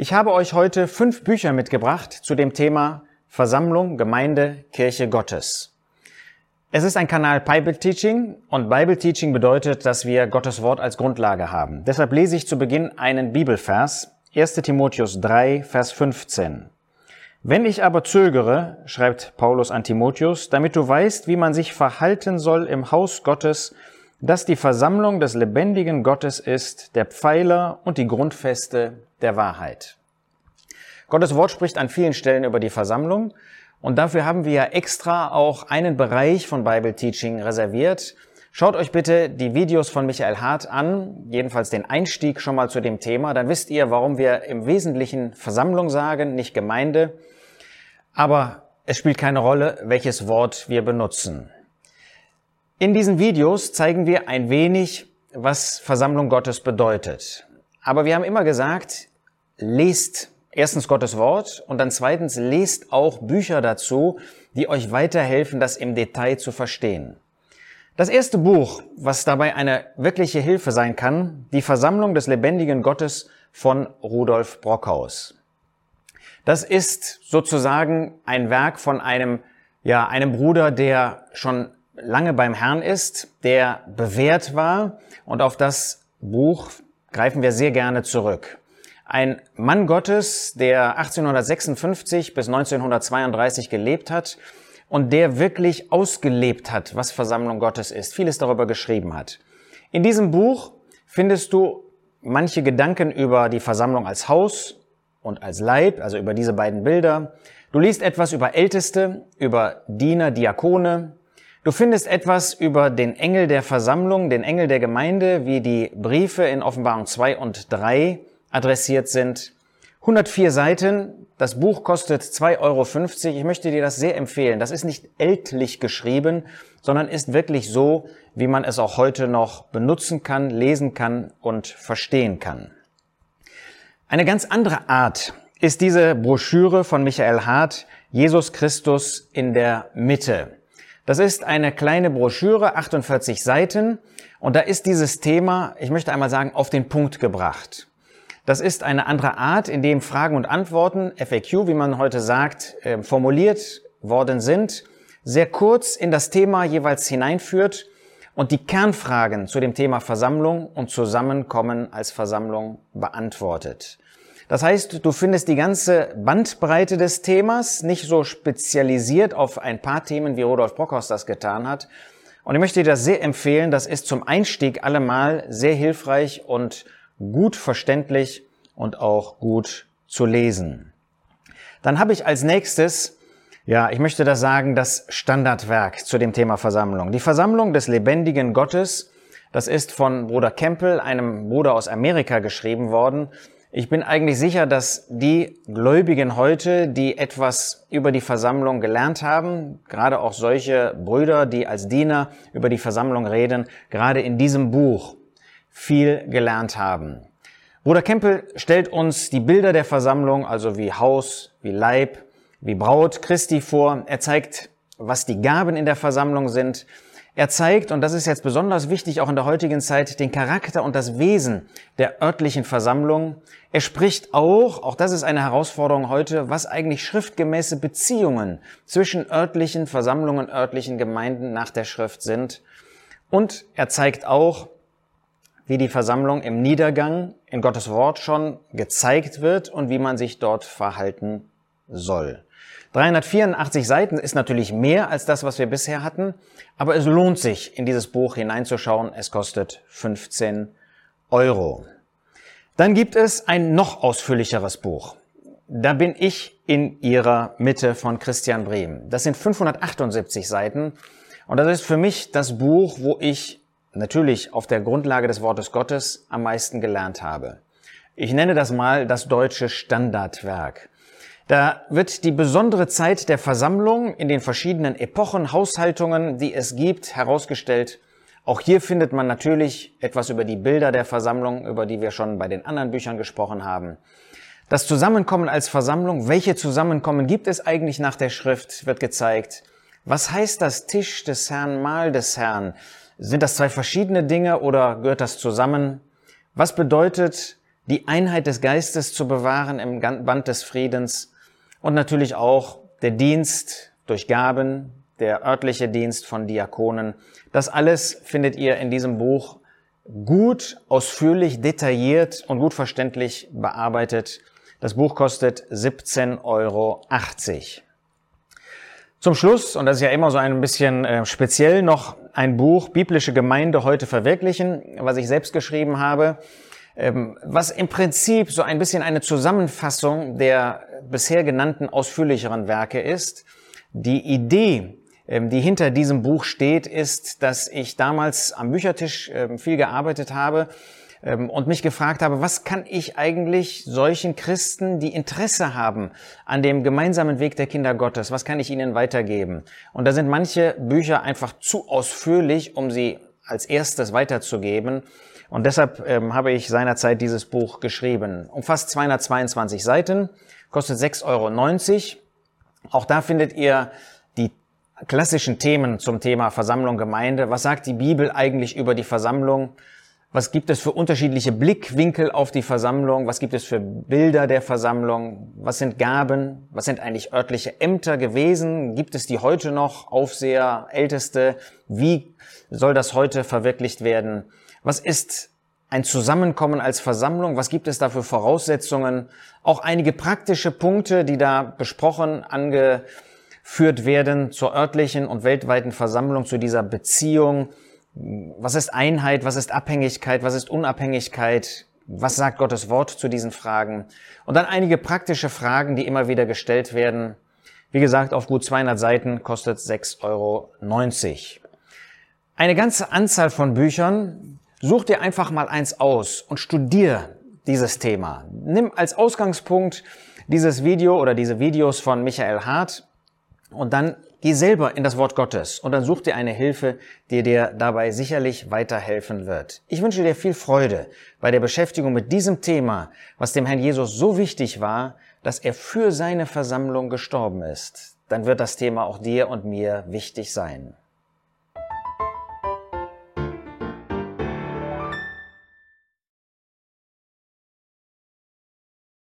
Ich habe euch heute fünf Bücher mitgebracht zu dem Thema Versammlung, Gemeinde, Kirche Gottes. Es ist ein Kanal Bible Teaching und Bible Teaching bedeutet, dass wir Gottes Wort als Grundlage haben. Deshalb lese ich zu Beginn einen Bibelvers, 1 Timotheus 3, Vers 15. Wenn ich aber zögere, schreibt Paulus an Timotheus, damit du weißt, wie man sich verhalten soll im Haus Gottes, das die Versammlung des lebendigen Gottes ist, der Pfeiler und die Grundfeste der Wahrheit. Gottes Wort spricht an vielen Stellen über die Versammlung und dafür haben wir ja extra auch einen Bereich von Bible Teaching reserviert. Schaut euch bitte die Videos von Michael Hart an, jedenfalls den Einstieg schon mal zu dem Thema, dann wisst ihr, warum wir im Wesentlichen Versammlung sagen, nicht Gemeinde. Aber es spielt keine Rolle, welches Wort wir benutzen. In diesen Videos zeigen wir ein wenig, was Versammlung Gottes bedeutet. Aber wir haben immer gesagt, lest erstens Gottes Wort und dann zweitens lest auch Bücher dazu, die euch weiterhelfen, das im Detail zu verstehen. Das erste Buch, was dabei eine wirkliche Hilfe sein kann, die Versammlung des lebendigen Gottes von Rudolf Brockhaus. Das ist sozusagen ein Werk von einem, ja, einem Bruder, der schon lange beim Herrn ist, der bewährt war und auf das Buch greifen wir sehr gerne zurück. Ein Mann Gottes, der 1856 bis 1932 gelebt hat und der wirklich ausgelebt hat, was Versammlung Gottes ist, vieles darüber geschrieben hat. In diesem Buch findest du manche Gedanken über die Versammlung als Haus und als Leib, also über diese beiden Bilder. Du liest etwas über Älteste, über Diener, Diakone, Du findest etwas über den Engel der Versammlung, den Engel der Gemeinde, wie die Briefe in Offenbarung 2 und 3 adressiert sind. 104 Seiten. Das Buch kostet 2,50 Euro. Ich möchte dir das sehr empfehlen. Das ist nicht ältlich geschrieben, sondern ist wirklich so, wie man es auch heute noch benutzen kann, lesen kann und verstehen kann. Eine ganz andere Art ist diese Broschüre von Michael Hart, Jesus Christus in der Mitte. Das ist eine kleine Broschüre, 48 Seiten, und da ist dieses Thema, ich möchte einmal sagen, auf den Punkt gebracht. Das ist eine andere Art, in dem Fragen und Antworten, FAQ, wie man heute sagt, ähm, formuliert worden sind, sehr kurz in das Thema jeweils hineinführt und die Kernfragen zu dem Thema Versammlung und Zusammenkommen als Versammlung beantwortet. Das heißt, du findest die ganze Bandbreite des Themas, nicht so spezialisiert auf ein paar Themen, wie Rudolf Brockhaus das getan hat. Und ich möchte dir das sehr empfehlen. Das ist zum Einstieg allemal sehr hilfreich und gut verständlich und auch gut zu lesen. Dann habe ich als nächstes, ja, ich möchte das sagen, das Standardwerk zu dem Thema Versammlung. Die Versammlung des lebendigen Gottes. Das ist von Bruder Kempel, einem Bruder aus Amerika, geschrieben worden. Ich bin eigentlich sicher, dass die Gläubigen heute, die etwas über die Versammlung gelernt haben, gerade auch solche Brüder, die als Diener über die Versammlung reden, gerade in diesem Buch viel gelernt haben. Bruder Kempel stellt uns die Bilder der Versammlung, also wie Haus, wie Leib, wie Braut Christi vor. Er zeigt, was die Gaben in der Versammlung sind. Er zeigt, und das ist jetzt besonders wichtig auch in der heutigen Zeit, den Charakter und das Wesen der örtlichen Versammlung. Er spricht auch, auch das ist eine Herausforderung heute, was eigentlich schriftgemäße Beziehungen zwischen örtlichen Versammlungen, örtlichen Gemeinden nach der Schrift sind. Und er zeigt auch, wie die Versammlung im Niedergang in Gottes Wort schon gezeigt wird und wie man sich dort verhalten soll. 384 Seiten ist natürlich mehr als das, was wir bisher hatten, aber es lohnt sich, in dieses Buch hineinzuschauen. Es kostet 15 Euro. Dann gibt es ein noch ausführlicheres Buch. Da bin ich in ihrer Mitte von Christian Brehm. Das sind 578 Seiten und das ist für mich das Buch, wo ich natürlich auf der Grundlage des Wortes Gottes am meisten gelernt habe. Ich nenne das mal das deutsche Standardwerk. Da wird die besondere Zeit der Versammlung in den verschiedenen Epochen, Haushaltungen, die es gibt, herausgestellt. Auch hier findet man natürlich etwas über die Bilder der Versammlung, über die wir schon bei den anderen Büchern gesprochen haben. Das Zusammenkommen als Versammlung, welche Zusammenkommen gibt es eigentlich nach der Schrift, wird gezeigt. Was heißt das Tisch des Herrn, Mahl des Herrn? Sind das zwei verschiedene Dinge oder gehört das zusammen? Was bedeutet die Einheit des Geistes zu bewahren im Band des Friedens und natürlich auch der Dienst durch Gaben, der örtliche Dienst von Diakonen. Das alles findet ihr in diesem Buch gut, ausführlich, detailliert und gut verständlich bearbeitet. Das Buch kostet 17,80 Euro. Zum Schluss, und das ist ja immer so ein bisschen äh, speziell, noch ein Buch Biblische Gemeinde heute verwirklichen, was ich selbst geschrieben habe, was im Prinzip so ein bisschen eine Zusammenfassung der bisher genannten ausführlicheren Werke ist. Die Idee, ähm, die hinter diesem Buch steht, ist, dass ich damals am Büchertisch ähm, viel gearbeitet habe ähm, und mich gefragt habe, was kann ich eigentlich solchen Christen, die Interesse haben an dem gemeinsamen Weg der Kinder Gottes, was kann ich ihnen weitergeben? Und da sind manche Bücher einfach zu ausführlich, um sie als erstes weiterzugeben. Und deshalb ähm, habe ich seinerzeit dieses Buch geschrieben. Umfasst 222 Seiten, kostet 6,90 Euro. Auch da findet ihr die klassischen Themen zum Thema Versammlung, Gemeinde. Was sagt die Bibel eigentlich über die Versammlung? Was gibt es für unterschiedliche Blickwinkel auf die Versammlung? Was gibt es für Bilder der Versammlung? Was sind Gaben? Was sind eigentlich örtliche Ämter gewesen? Gibt es die heute noch? Aufseher, Älteste? Wie soll das heute verwirklicht werden? Was ist ein Zusammenkommen als Versammlung? Was gibt es da für Voraussetzungen? Auch einige praktische Punkte, die da besprochen, angeführt werden zur örtlichen und weltweiten Versammlung, zu dieser Beziehung was ist Einheit, was ist Abhängigkeit, was ist Unabhängigkeit, was sagt Gottes Wort zu diesen Fragen und dann einige praktische Fragen, die immer wieder gestellt werden. Wie gesagt, auf gut 200 Seiten kostet 6,90 Euro. Eine ganze Anzahl von Büchern. Such dir einfach mal eins aus und studier dieses Thema. Nimm als Ausgangspunkt dieses Video oder diese Videos von Michael Hart und dann Geh selber in das Wort Gottes und dann such dir eine Hilfe, die dir dabei sicherlich weiterhelfen wird. Ich wünsche dir viel Freude bei der Beschäftigung mit diesem Thema, was dem Herrn Jesus so wichtig war, dass er für seine Versammlung gestorben ist. Dann wird das Thema auch dir und mir wichtig sein.